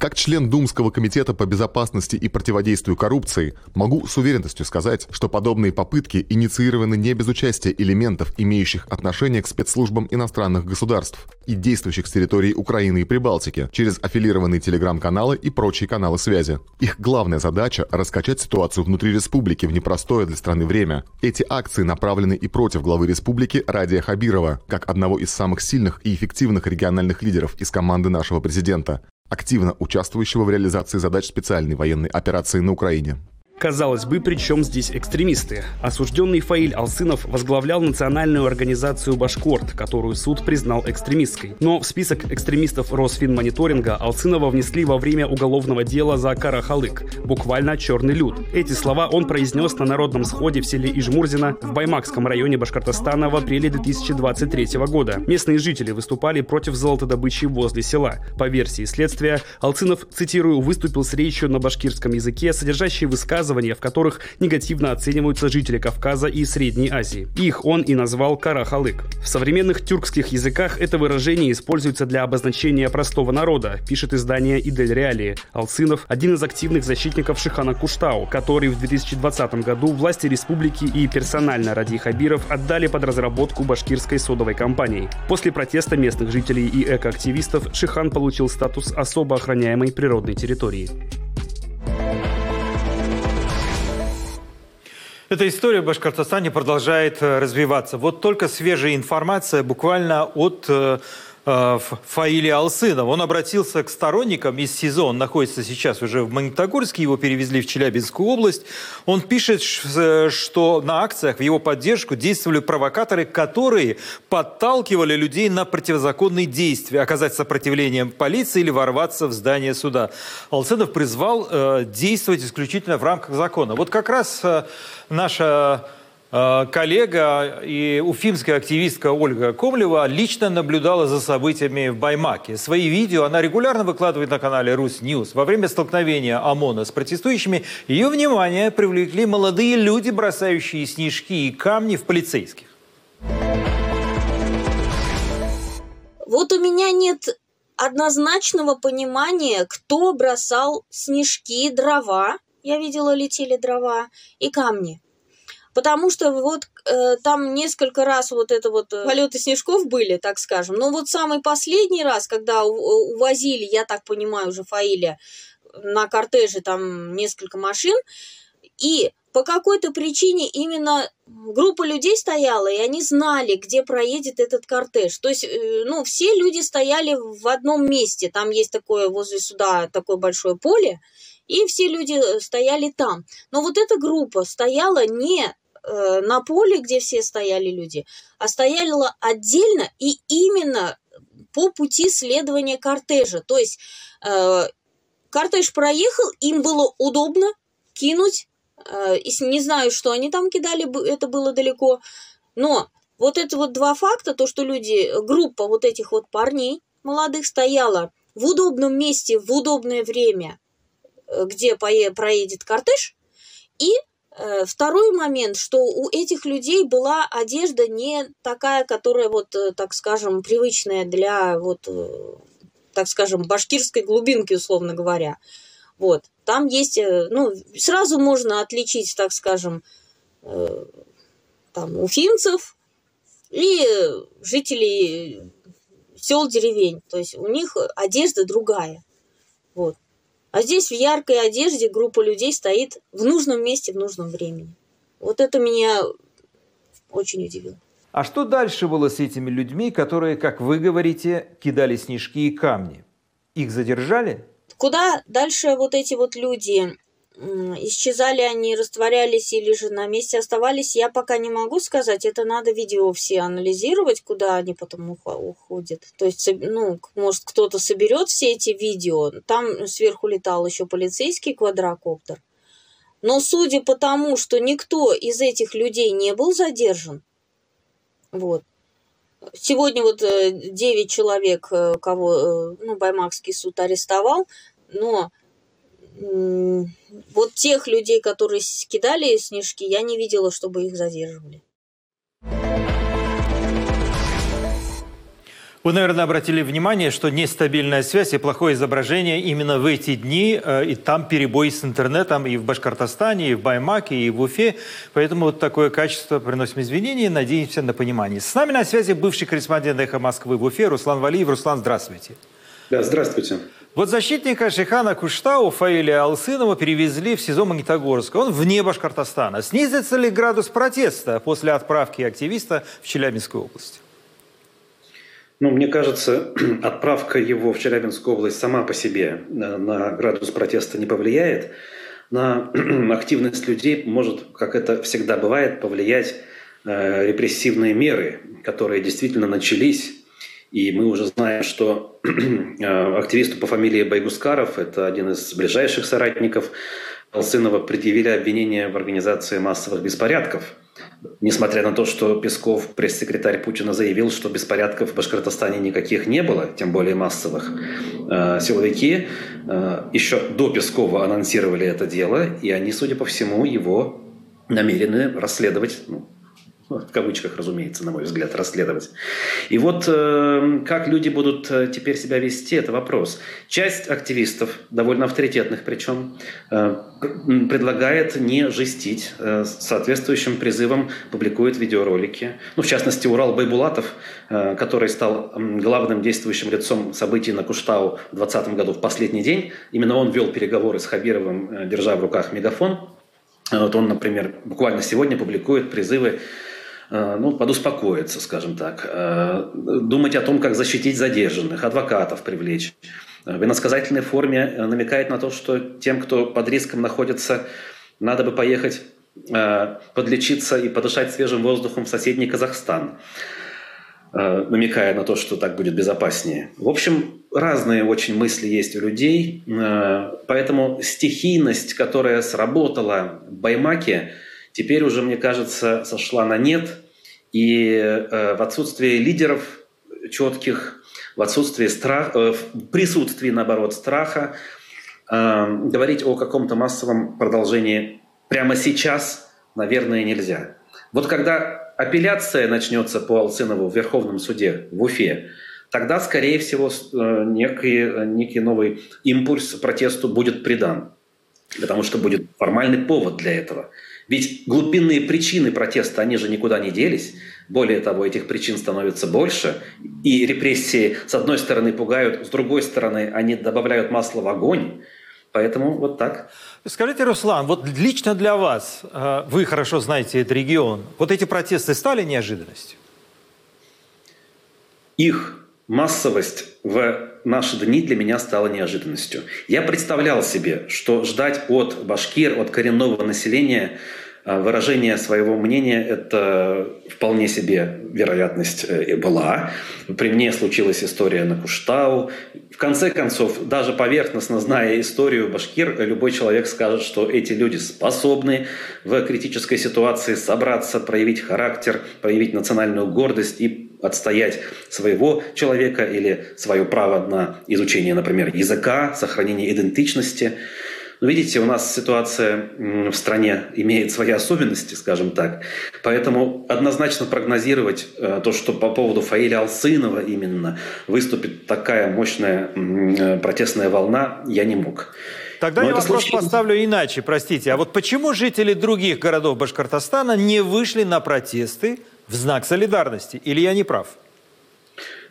Как член Думского комитета по безопасности и противодействию коррупции, могу с уверенностью сказать, что подобные попытки инициированы не без участия элементов, имеющих отношение к спецслужбам иностранных государств и действующих с территории Украины и Прибалтики через аффилированные телеграм-каналы и прочие каналы связи. Их главная задача – раскачать ситуацию внутри республики в непростое для страны время. Эти акции направлены и против главы республики Радия Хабирова, как одного из самых сильных и эффективных региональных лидеров из команды нашего президента активно участвующего в реализации задач специальной военной операции на Украине. Казалось бы, при чем здесь экстремисты? Осужденный Фаиль Алсынов возглавлял национальную организацию «Башкорт», которую суд признал экстремистской. Но в список экстремистов Росфинмониторинга Алсынова внесли во время уголовного дела за Карахалык, буквально «черный люд». Эти слова он произнес на народном сходе в селе Ижмурзино в Баймакском районе Башкортостана в апреле 2023 года. Местные жители выступали против золотодобычи возле села. По версии следствия, Алцинов, цитирую, выступил с речью на башкирском языке, содержащей высказывания высказывания, в которых негативно оцениваются жители Кавказа и Средней Азии. Их он и назвал карахалык. В современных тюркских языках это выражение используется для обозначения простого народа, пишет издание «Идель Реалии». Алцинов – один из активных защитников Шихана Куштау, который в 2020 году власти республики и персонально Ради Хабиров отдали под разработку башкирской содовой компании. После протеста местных жителей и экоактивистов Шихан получил статус особо охраняемой природной территории. Эта история в Башкортостане продолжает э, развиваться. Вот только свежая информация буквально от э, Фаиле Алсынов. Он обратился к сторонникам из СИЗО. Он находится сейчас уже в Магнитогорске. Его перевезли в Челябинскую область. Он пишет, э, что на акциях в его поддержку действовали провокаторы, которые подталкивали людей на противозаконные действия, оказать сопротивление полиции или ворваться в здание суда. Алсынов призвал э, действовать исключительно в рамках закона. Вот как раз э, наша Э, коллега и уфимская активистка Ольга Комлева лично наблюдала за событиями в Баймаке. Свои видео она регулярно выкладывает на канале RusNews. Во время столкновения ОМОНа с протестующими ее внимание привлекли молодые люди, бросающие снежки и камни в полицейских. Вот у меня нет однозначного понимания, кто бросал снежки, дрова. Я видела, летели дрова и камни. Потому что вот э, там несколько раз вот это вот э, полеты снежков были, так скажем. Но вот самый последний раз, когда увозили, я так понимаю, уже Фаиля на кортеже там несколько машин, и по какой-то причине именно группа людей стояла, и они знали, где проедет этот кортеж. То есть, э, ну, все люди стояли в одном месте. Там есть такое возле суда такое большое поле, и все люди э, стояли там. Но вот эта группа стояла не э, на поле, где все стояли люди, а стояла отдельно и именно по пути следования кортежа. То есть э, кортеж проехал, им было удобно кинуть, э, не знаю, что они там кидали, это было далеко, но вот это вот два факта, то, что люди, группа вот этих вот парней молодых стояла в удобном месте, в удобное время, э, где проедет кортеж, и Э, второй момент, что у этих людей была одежда не такая, которая вот, э, так скажем, привычная для вот, э, так скажем, башкирской глубинки, условно говоря. Вот. Там есть, ну, сразу можно отличить, так скажем, там, уфимцев и жителей сел, деревень. То есть у них одежда другая. Вот. А здесь в яркой одежде группа людей стоит в нужном месте в нужном времени. Вот это меня очень удивило. А что дальше было с этими людьми, которые, как вы говорите, кидали снежки и камни? Их задержали? Куда дальше вот эти вот люди исчезали они, растворялись или же на месте оставались, я пока не могу сказать. Это надо видео все анализировать, куда они потом уходят. То есть, ну, может, кто-то соберет все эти видео. Там сверху летал еще полицейский квадрокоптер. Но судя по тому, что никто из этих людей не был задержан, вот, Сегодня вот 9 э, человек, э, кого э, ну, Баймакский суд арестовал, но вот тех людей, которые кидали снежки, я не видела, чтобы их задерживали. Вы, наверное, обратили внимание, что нестабильная связь и плохое изображение именно в эти дни, э, и там перебой с интернетом и в Башкортостане, и в Баймаке, и в Уфе. Поэтому вот такое качество приносим извинения и надеемся на понимание. С нами на связи бывший корреспондент «Эхо Москвы» в Уфе Руслан Валиев. Руслан, здравствуйте. Да, здравствуйте. Вот защитника Шихана Куштау Фаиля Алсынова перевезли в СИЗО Магнитогорска. Он вне Башкортостана. Снизится ли градус протеста после отправки активиста в Челябинскую область? Ну, мне кажется, отправка его в Челябинскую область сама по себе на градус протеста не повлияет. на активность людей может, как это всегда бывает, повлиять э, репрессивные меры, которые действительно начались. И мы уже знаем, что э, активисту по фамилии Байгускаров, это один из ближайших соратников Алсынова, предъявили обвинение в организации массовых беспорядков – Несмотря на то, что Песков, пресс-секретарь Путина, заявил, что беспорядков в Башкортостане никаких не было, тем более массовых, э, силовики э, еще до Пескова анонсировали это дело, и они, судя по всему, его намерены расследовать, ну, в кавычках, разумеется, на мой взгляд, расследовать. И вот э, как люди будут э, теперь себя вести, это вопрос. Часть активистов, довольно авторитетных причем, э, предлагает не жестить, э, соответствующим призывом публикует видеоролики. Ну, в частности, Урал Байбулатов, который стал главным действующим лицом событий на Куштау в 2020 году в последний день, именно он вел переговоры с Хабировым, держа в руках мегафон. Вот он, например, буквально сегодня публикует призывы ну, подуспокоиться, скажем так, э, думать о том, как защитить задержанных, адвокатов привлечь. Э, в иносказательной форме намекает на то, что тем, кто под риском находится, надо бы поехать подлечиться и подышать свежим воздухом в соседний Казахстан, намекая на то, что так будет безопаснее. В общем, разные очень мысли есть у людей, поэтому стихийность, которая сработала в Баймаке, теперь уже, мне кажется, сошла на нет. И э, в отсутствии лидеров четких, в отсутствии страха, э, в присутствии, наоборот, страха, э, говорить о каком-то массовом продолжении прямо сейчас, наверное, нельзя. Вот когда апелляция начнется по Алцынову в Верховном суде в Уфе, тогда, скорее всего, э, некий, некий новый импульс протесту будет придан. Потому что будет формальный повод для этого. Ведь глубинные причины протеста, они же никуда не делись. Более того, этих причин становится больше. И репрессии, с одной стороны, пугают, с другой стороны, они добавляют масло в огонь. Поэтому вот так. Скажите, Руслан, вот лично для вас, э, вы хорошо знаете этот регион, вот эти протесты стали неожиданностью? Их массовость в наши дни для меня стала неожиданностью. Я представлял себе, что ждать от башкир, от коренного населения а, выражение своего мнения – это вполне себе вероятность э, была. При мне случилась история на Куштау. В конце концов, даже поверхностно зная историю башкир, любой человек скажет, что эти люди способны в критической ситуации собраться, проявить характер, проявить национальную гордость и отстоять своего человека или свое право на изучение, например, языка, сохранение идентичности – но видите, у нас ситуация в стране имеет свои особенности, скажем так. Поэтому однозначно прогнозировать э, то, что по поводу Фаиля Алсынова именно выступит такая мощная э, протестная волна, я не мог. Тогда Но я вопрос случилось... поставлю иначе, простите. А вот почему жители других городов Башкортостана не вышли на протесты в знак солидарности? Или я не прав?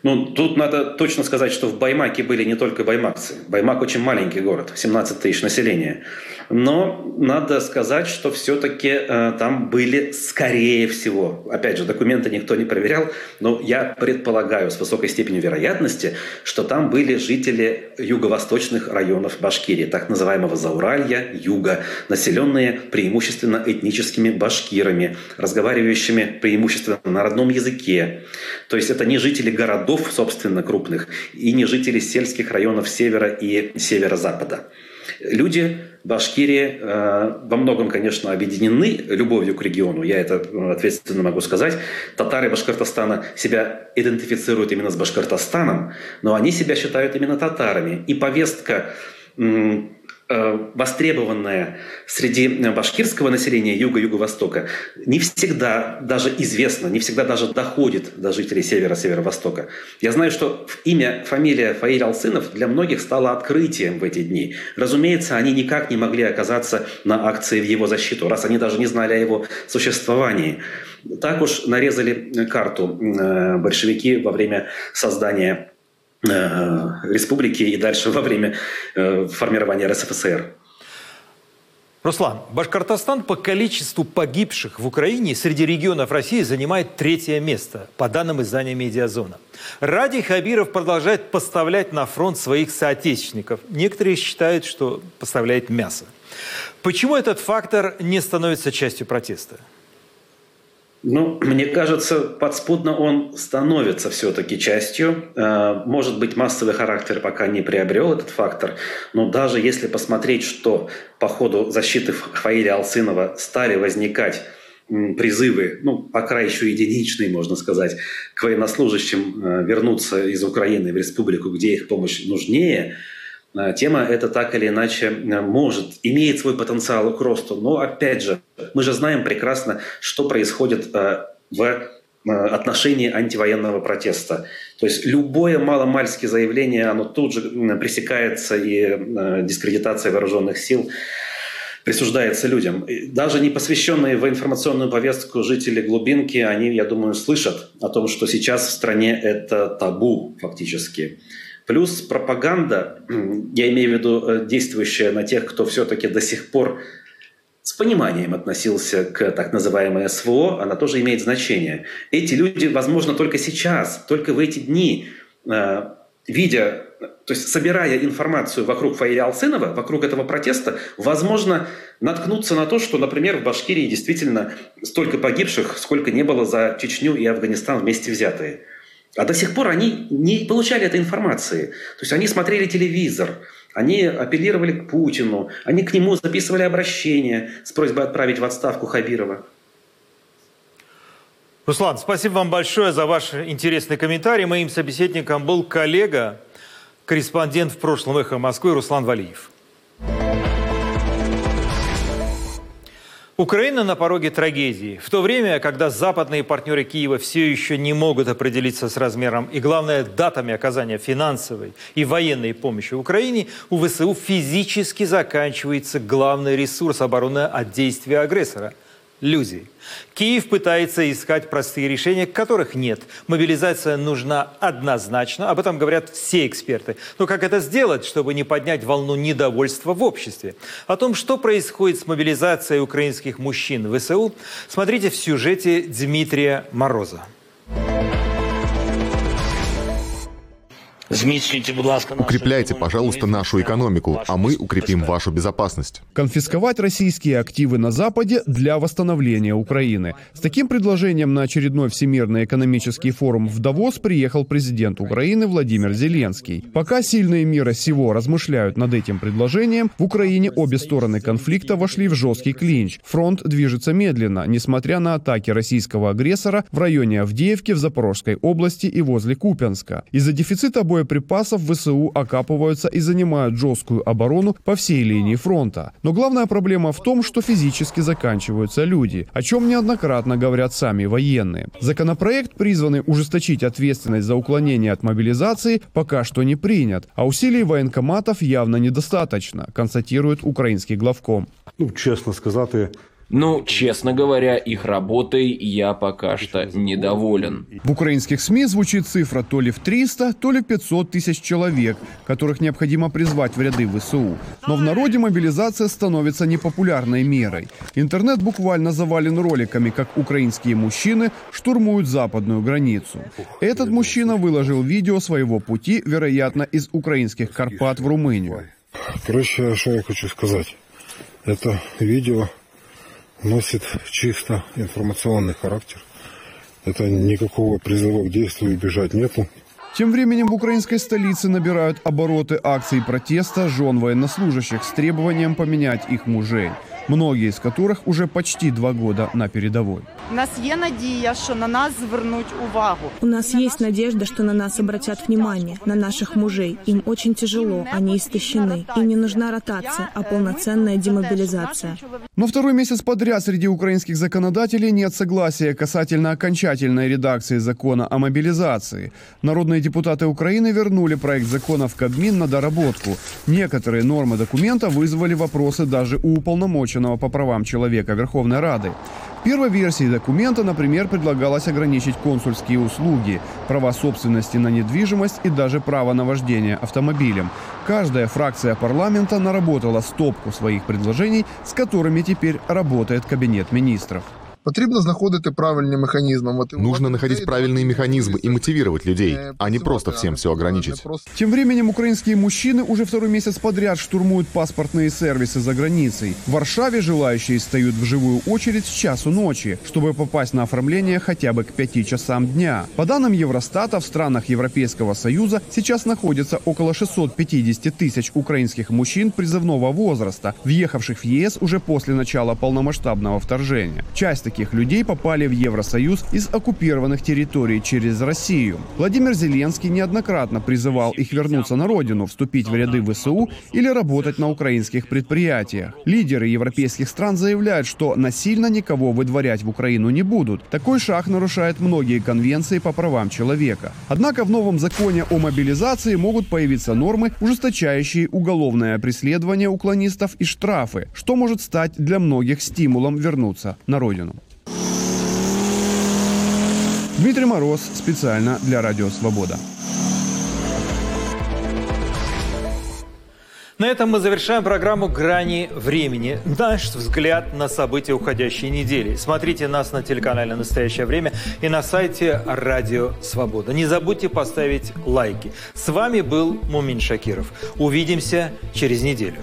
Ну, тут надо точно сказать, что в Баймаке были не только баймакцы. Баймак очень маленький город, 17 тысяч населения. Но надо сказать, что все-таки э, там были, скорее всего, опять же, документы никто не проверял, но я предполагаю с высокой степенью вероятности, что там были жители юго-восточных районов Башкирии, так называемого Зауралья, юга, населенные преимущественно этническими башкирами, разговаривающими преимущественно на родном языке. То есть это не жители городов, собственно, крупных, и не жители сельских районов севера и северо-запада. Люди Башкирии э, во многом, конечно, объединены любовью к региону, я это э, ответственно могу сказать. Татары Башкортостана себя идентифицируют именно с Башкортостаном, но они себя считают именно татарами. И повестка востребованная среди башкирского населения юга-юго-востока не всегда даже известно, не всегда даже доходит до жителей севера, северо-востока. Я знаю, что имя, фамилия Фаиль Алсынов для многих стало открытием в эти дни. Разумеется, они никак не могли оказаться на акции в его защиту, раз они даже не знали о его существовании. Так уж нарезали карту э, большевики во время создания Э, республики и дальше во время э, формирования РСФСР. Руслан, Башкортостан по количеству погибших в Украине среди регионов России занимает третье место, по данным издания «Медиазона». Ради Хабиров продолжает поставлять на фронт своих соотечественников. Некоторые считают, что поставляет мясо. Почему этот фактор не становится частью протеста? Ну, мне кажется, подспудно он становится все-таки частью. Э, может быть, массовый характер пока не приобрел этот фактор, но даже если посмотреть, что по ходу защиты Фаиля Алсынова стали возникать призывы, ну, пока еще единичные, можно сказать, к военнослужащим э, вернуться из Украины в республику, где их помощь нужнее, тема эта так или иначе может, имеет свой потенциал к росту. Но, опять же, мы же знаем прекрасно, что происходит э, в отношении антивоенного протеста. То есть любое маломальское заявление, оно тут же пресекается и дискредитация вооруженных сил присуждается людям. Даже не посвященные в информационную повестку жители глубинки, они, я думаю, слышат о том, что сейчас в стране это табу фактически. Плюс пропаганда, я имею в виду э, действующая на тех, кто все-таки до сих пор с пониманием относился к так называемой СВО, она тоже имеет значение. Эти люди, возможно, только сейчас, только в эти дни, э, видя то есть собирая информацию вокруг Фаиля Алсынова, вокруг этого протеста, возможно наткнуться на то, что, например, в Башкирии действительно столько погибших, сколько не было за Чечню и Афганистан вместе взятые. А до сих пор они не получали этой информации. То есть они смотрели телевизор, они апеллировали к Путину, они к нему записывали обращение с просьбой отправить в отставку Хабирова. Руслан, спасибо вам большое за ваш интересный комментарий. Моим собеседником был коллега корреспондент в прошлом «Эхо Москвы» Руслан Валиев. Украина на пороге трагедии. В то время, когда западные партнеры Киева все еще не могут определиться с размером и, главное, датами оказания финансовой и военной помощи Украине, у ВСУ физически заканчивается главный ресурс обороны от действия агрессора – люди. Киев пытается искать простые решения, которых нет. Мобилизация нужна однозначно, об этом говорят все эксперты. Но как это сделать, чтобы не поднять волну недовольства в обществе? О том, что происходит с мобилизацией украинских мужчин в ВСУ, смотрите в сюжете Дмитрия Мороза. Укрепляйте, пожалуйста, нашу экономику, а мы укрепим вашу безопасность. Конфисковать российские активы на Западе для восстановления Украины. С таким предложением на очередной Всемирный экономический форум в Давос приехал президент Украины Владимир Зеленский. Пока сильные мира сего размышляют над этим предложением, в Украине обе стороны конфликта вошли в жесткий клинч. Фронт движется медленно, несмотря на атаки российского агрессора в районе Авдеевки в Запорожской области и возле Купянска. Из-за дефицита боя боеприпасов ВСУ окапываются и занимают жесткую оборону по всей линии фронта. Но главная проблема в том, что физически заканчиваются люди, о чем неоднократно говорят сами военные. Законопроект, призванный ужесточить ответственность за уклонение от мобилизации, пока что не принят, а усилий военкоматов явно недостаточно, констатирует украинский главком. Ну, честно сказать, ну, честно говоря, их работой я пока что недоволен. В украинских СМИ звучит цифра то ли в 300, то ли в 500 тысяч человек, которых необходимо призвать в ряды ВСУ. Но в народе мобилизация становится непопулярной мерой. Интернет буквально завален роликами, как украинские мужчины штурмуют западную границу. Этот мужчина выложил видео своего пути, вероятно, из украинских Карпат в Румынию. Короче, что я хочу сказать. Это видео носит чисто информационный характер. Это никакого призыва к действию бежать нету. Тем временем в украинской столице набирают обороты акций протеста жен военнослужащих с требованием поменять их мужей – многие из которых уже почти два года на передовой. У нас є надія, що на нас звернуть увагу. У нас есть надежда, что на нас обратят внимание, на наших мужей. Им очень тяжело, они истощены. Им не нужна ротация, а полноценная демобилизация. Но второй месяц подряд среди украинских законодателей нет согласия касательно окончательной редакции закона о мобилизации. Народные депутаты Украины вернули проект закона в Кабмин на доработку. Некоторые нормы документа вызвали вопросы даже у уполномоченных отвеченного по правам человека Верховной Рады. В первой версии документа, например, предлагалось ограничить консульские услуги, права собственности на недвижимость и даже право на вождение автомобилем. Каждая фракция парламента наработала стопку своих предложений, с которыми теперь работает Кабинет министров. Потрібно знаходити правильні механізми. Нужно находить правильные механизмы и мотивировать людей, а не просто всем все ограничить. Тем временем украинские мужчины уже второй месяц подряд штурмуют паспортные сервисы за границей. В Варшаве желающие встают в живую очередь с часу ночи, чтобы попасть на оформление хотя бы к 5 часам дня. По данным Евростата, в странах Европейского Союза сейчас находится около 650 тысяч украинских мужчин призывного возраста, въехавших в ЕС уже после начала полномасштабного вторжения. Часть таких людей попали в Евросоюз из оккупированных территорий через Россию. Владимир Зеленский неоднократно призывал их вернуться на родину, вступить в ряды ВСУ или работать на украинских предприятиях. Лидеры европейских стран заявляют, что насильно никого выдворять в Украину не будут. Такой шаг нарушает многие конвенции по правам человека. Однако в новом законе о мобилизации могут появиться нормы, ужесточающие уголовное преследование уклонистов и штрафы, что может стать для многих стимулом вернуться на родину. Дмитрий Мороз специально для Радио Свобода. На этом мы завершаем программу «Грани времени». Наш взгляд на события уходящей недели. Смотрите нас на телеканале «Настоящее время» и на сайте «Радио Свобода». Не забудьте поставить лайки. С вами был Мумин Шакиров. Увидимся через неделю.